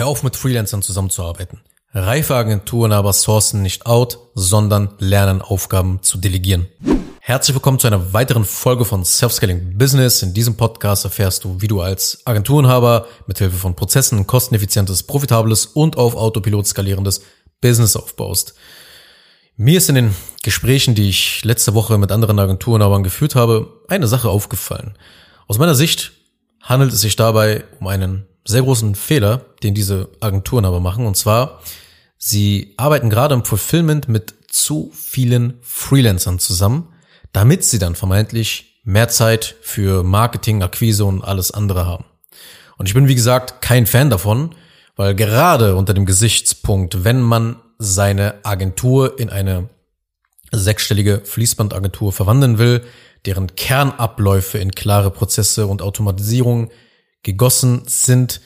Hör auf mit Freelancern zusammenzuarbeiten. Reife Agenturen aber sourcen nicht out, sondern lernen Aufgaben zu delegieren. Herzlich willkommen zu einer weiteren Folge von Self-Scaling Business. In diesem Podcast erfährst du, wie du als Agenturenhaber mithilfe von Prozessen ein kosteneffizientes, profitables und auf Autopilot skalierendes Business aufbaust. Mir ist in den Gesprächen, die ich letzte Woche mit anderen Agenturenhabern geführt habe, eine Sache aufgefallen. Aus meiner Sicht handelt es sich dabei um einen sehr großen Fehler, den diese Agenturen aber machen. Und zwar, sie arbeiten gerade im Fulfillment mit zu vielen Freelancern zusammen, damit sie dann vermeintlich mehr Zeit für Marketing, Akquise und alles andere haben. Und ich bin, wie gesagt, kein Fan davon, weil gerade unter dem Gesichtspunkt, wenn man seine Agentur in eine sechsstellige Fließbandagentur verwandeln will, deren Kernabläufe in klare Prozesse und Automatisierung gegossen sind,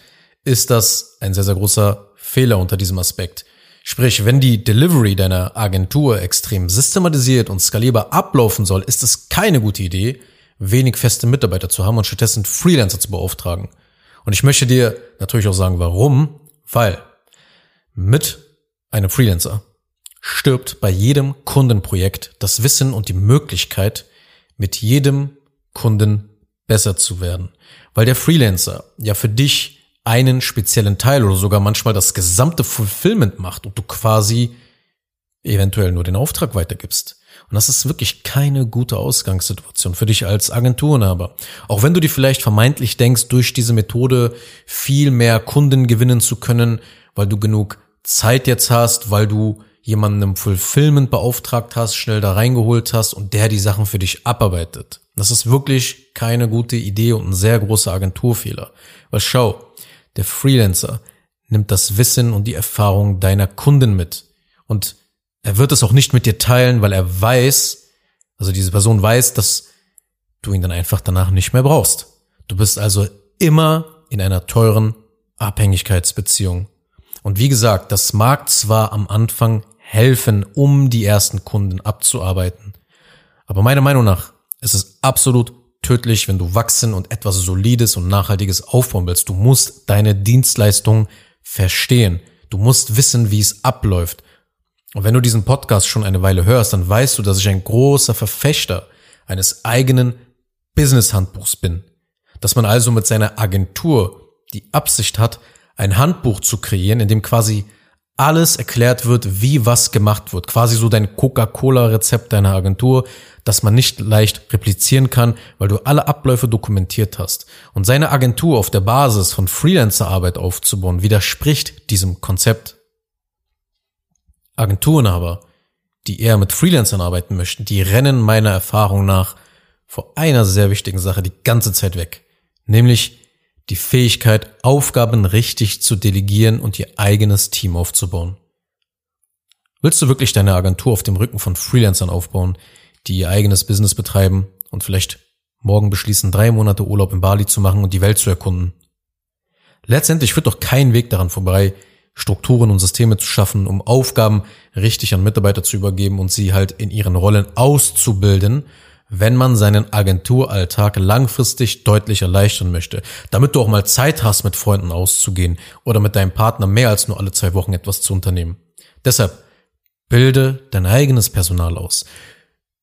ist das ein sehr, sehr großer Fehler unter diesem Aspekt. Sprich, wenn die Delivery deiner Agentur extrem systematisiert und skalierbar ablaufen soll, ist es keine gute Idee, wenig feste Mitarbeiter zu haben und stattdessen Freelancer zu beauftragen. Und ich möchte dir natürlich auch sagen, warum, weil mit einem Freelancer stirbt bei jedem Kundenprojekt das Wissen und die Möglichkeit, mit jedem Kunden besser zu werden. Weil der Freelancer ja für dich einen speziellen Teil oder sogar manchmal das gesamte Fulfillment macht und du quasi eventuell nur den Auftrag weitergibst. Und das ist wirklich keine gute Ausgangssituation für dich als Agenturenhaber. Auch wenn du dir vielleicht vermeintlich denkst, durch diese Methode viel mehr Kunden gewinnen zu können, weil du genug Zeit jetzt hast, weil du jemanden im Fulfillment beauftragt hast, schnell da reingeholt hast und der die Sachen für dich abarbeitet. Das ist wirklich keine gute Idee und ein sehr großer Agenturfehler. Weil schau, der Freelancer nimmt das Wissen und die Erfahrung deiner Kunden mit. Und er wird es auch nicht mit dir teilen, weil er weiß, also diese Person weiß, dass du ihn dann einfach danach nicht mehr brauchst. Du bist also immer in einer teuren Abhängigkeitsbeziehung. Und wie gesagt, das mag zwar am Anfang helfen, um die ersten Kunden abzuarbeiten. Aber meiner Meinung nach ist es absolut tödlich, wenn du wachsen und etwas Solides und Nachhaltiges aufbauen willst. Du musst deine Dienstleistung verstehen. Du musst wissen, wie es abläuft. Und wenn du diesen Podcast schon eine Weile hörst, dann weißt du, dass ich ein großer Verfechter eines eigenen Business-Handbuchs bin. Dass man also mit seiner Agentur die Absicht hat, ein Handbuch zu kreieren, in dem quasi alles erklärt wird, wie was gemacht wird. Quasi so dein Coca-Cola-Rezept deiner Agentur, das man nicht leicht replizieren kann, weil du alle Abläufe dokumentiert hast. Und seine Agentur auf der Basis von Freelancer-Arbeit aufzubauen, widerspricht diesem Konzept. Agenturen aber, die eher mit Freelancern arbeiten möchten, die rennen meiner Erfahrung nach vor einer sehr wichtigen Sache die ganze Zeit weg. Nämlich die Fähigkeit, Aufgaben richtig zu delegieren und ihr eigenes Team aufzubauen. Willst du wirklich deine Agentur auf dem Rücken von Freelancern aufbauen, die ihr eigenes Business betreiben und vielleicht morgen beschließen, drei Monate Urlaub in Bali zu machen und die Welt zu erkunden? Letztendlich führt doch kein Weg daran vorbei, Strukturen und Systeme zu schaffen, um Aufgaben richtig an Mitarbeiter zu übergeben und sie halt in ihren Rollen auszubilden wenn man seinen Agenturalltag langfristig deutlich erleichtern möchte, damit du auch mal Zeit hast, mit Freunden auszugehen oder mit deinem Partner mehr als nur alle zwei Wochen etwas zu unternehmen. Deshalb bilde dein eigenes Personal aus.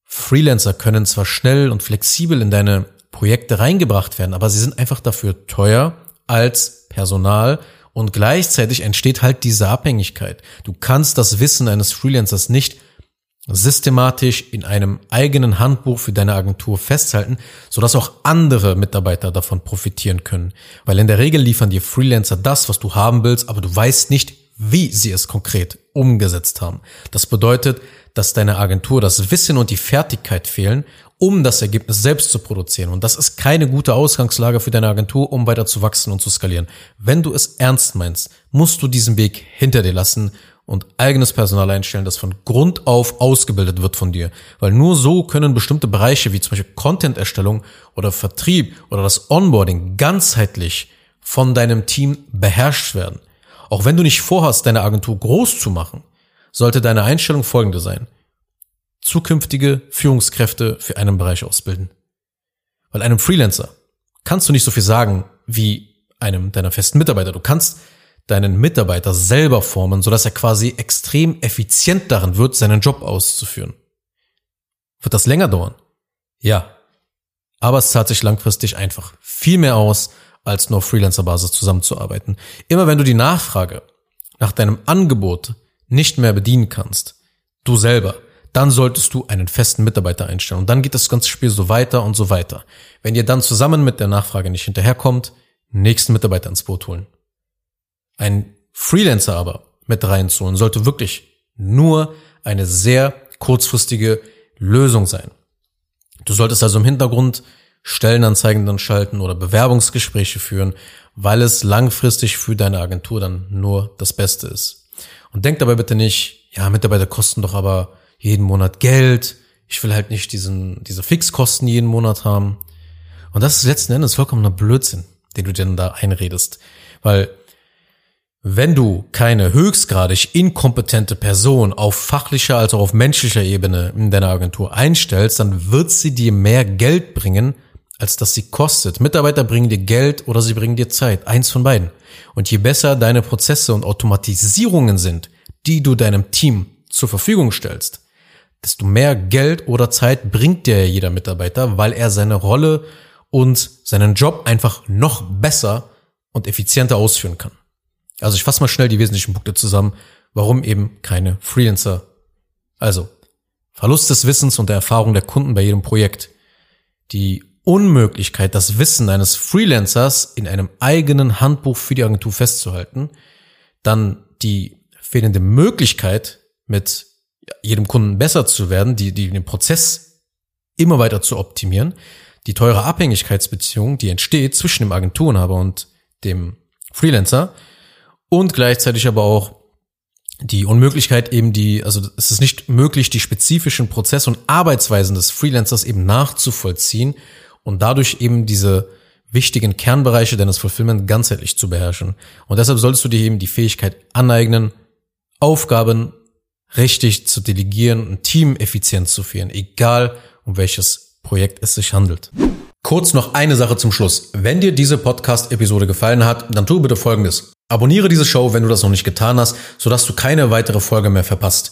Freelancer können zwar schnell und flexibel in deine Projekte reingebracht werden, aber sie sind einfach dafür teuer als Personal und gleichzeitig entsteht halt diese Abhängigkeit. Du kannst das Wissen eines Freelancers nicht systematisch in einem eigenen Handbuch für deine Agentur festhalten, sodass auch andere Mitarbeiter davon profitieren können. Weil in der Regel liefern dir Freelancer das, was du haben willst, aber du weißt nicht, wie sie es konkret umgesetzt haben. Das bedeutet, dass deine Agentur das Wissen und die Fertigkeit fehlen, um das Ergebnis selbst zu produzieren. Und das ist keine gute Ausgangslage für deine Agentur, um weiter zu wachsen und zu skalieren. Wenn du es ernst meinst, musst du diesen Weg hinter dir lassen und eigenes Personal einstellen, das von Grund auf ausgebildet wird von dir. Weil nur so können bestimmte Bereiche wie zum Beispiel Content-Erstellung oder Vertrieb oder das Onboarding ganzheitlich von deinem Team beherrscht werden. Auch wenn du nicht vorhast, deine Agentur groß zu machen, sollte deine Einstellung folgende sein. Zukünftige Führungskräfte für einen Bereich ausbilden. Weil einem Freelancer kannst du nicht so viel sagen wie einem deiner festen Mitarbeiter. Du kannst deinen Mitarbeiter selber formen, sodass er quasi extrem effizient darin wird, seinen Job auszuführen. Wird das länger dauern? Ja. Aber es zahlt sich langfristig einfach viel mehr aus, als nur auf Freelancer-Basis zusammenzuarbeiten. Immer wenn du die Nachfrage nach deinem Angebot nicht mehr bedienen kannst, du selber, dann solltest du einen festen Mitarbeiter einstellen. Und dann geht das ganze Spiel so weiter und so weiter. Wenn ihr dann zusammen mit der Nachfrage nicht hinterherkommt, nächsten Mitarbeiter ins Boot holen. Ein Freelancer aber mit reinzuholen sollte wirklich nur eine sehr kurzfristige Lösung sein. Du solltest also im Hintergrund Stellenanzeigen dann schalten oder Bewerbungsgespräche führen, weil es langfristig für deine Agentur dann nur das Beste ist. Und denk dabei bitte nicht, ja, Mitarbeiter kosten doch aber jeden Monat Geld. Ich will halt nicht diesen, diese Fixkosten jeden Monat haben. Und das ist letzten Endes vollkommener Blödsinn, den du dir dann da einredest. Weil wenn du keine höchstgradig inkompetente Person auf fachlicher als auch auf menschlicher Ebene in deiner Agentur einstellst, dann wird sie dir mehr Geld bringen, als dass sie kostet. Mitarbeiter bringen dir Geld oder sie bringen dir Zeit. Eins von beiden. Und je besser deine Prozesse und Automatisierungen sind, die du deinem Team zur Verfügung stellst, desto mehr Geld oder Zeit bringt dir jeder Mitarbeiter, weil er seine Rolle und seinen Job einfach noch besser und effizienter ausführen kann. Also ich fasse mal schnell die wesentlichen Punkte zusammen, warum eben keine Freelancer. Also, Verlust des Wissens und der Erfahrung der Kunden bei jedem Projekt. Die Unmöglichkeit, das Wissen eines Freelancers in einem eigenen Handbuch für die Agentur festzuhalten. Dann die fehlende Möglichkeit, mit jedem Kunden besser zu werden, die, die den Prozess immer weiter zu optimieren. Die teure Abhängigkeitsbeziehung, die entsteht zwischen dem Agenturenhaber und dem Freelancer und gleichzeitig aber auch die Unmöglichkeit eben die, also es ist nicht möglich, die spezifischen Prozesse und Arbeitsweisen des Freelancers eben nachzuvollziehen und dadurch eben diese wichtigen Kernbereiche deines Fulfillment ganzheitlich zu beherrschen. Und deshalb solltest du dir eben die Fähigkeit aneignen, Aufgaben richtig zu delegieren und Team effizient zu führen, egal um welches Projekt es sich handelt. Kurz noch eine Sache zum Schluss. Wenn dir diese Podcast-Episode gefallen hat, dann tu bitte Folgendes. Abonniere diese Show, wenn du das noch nicht getan hast, sodass du keine weitere Folge mehr verpasst.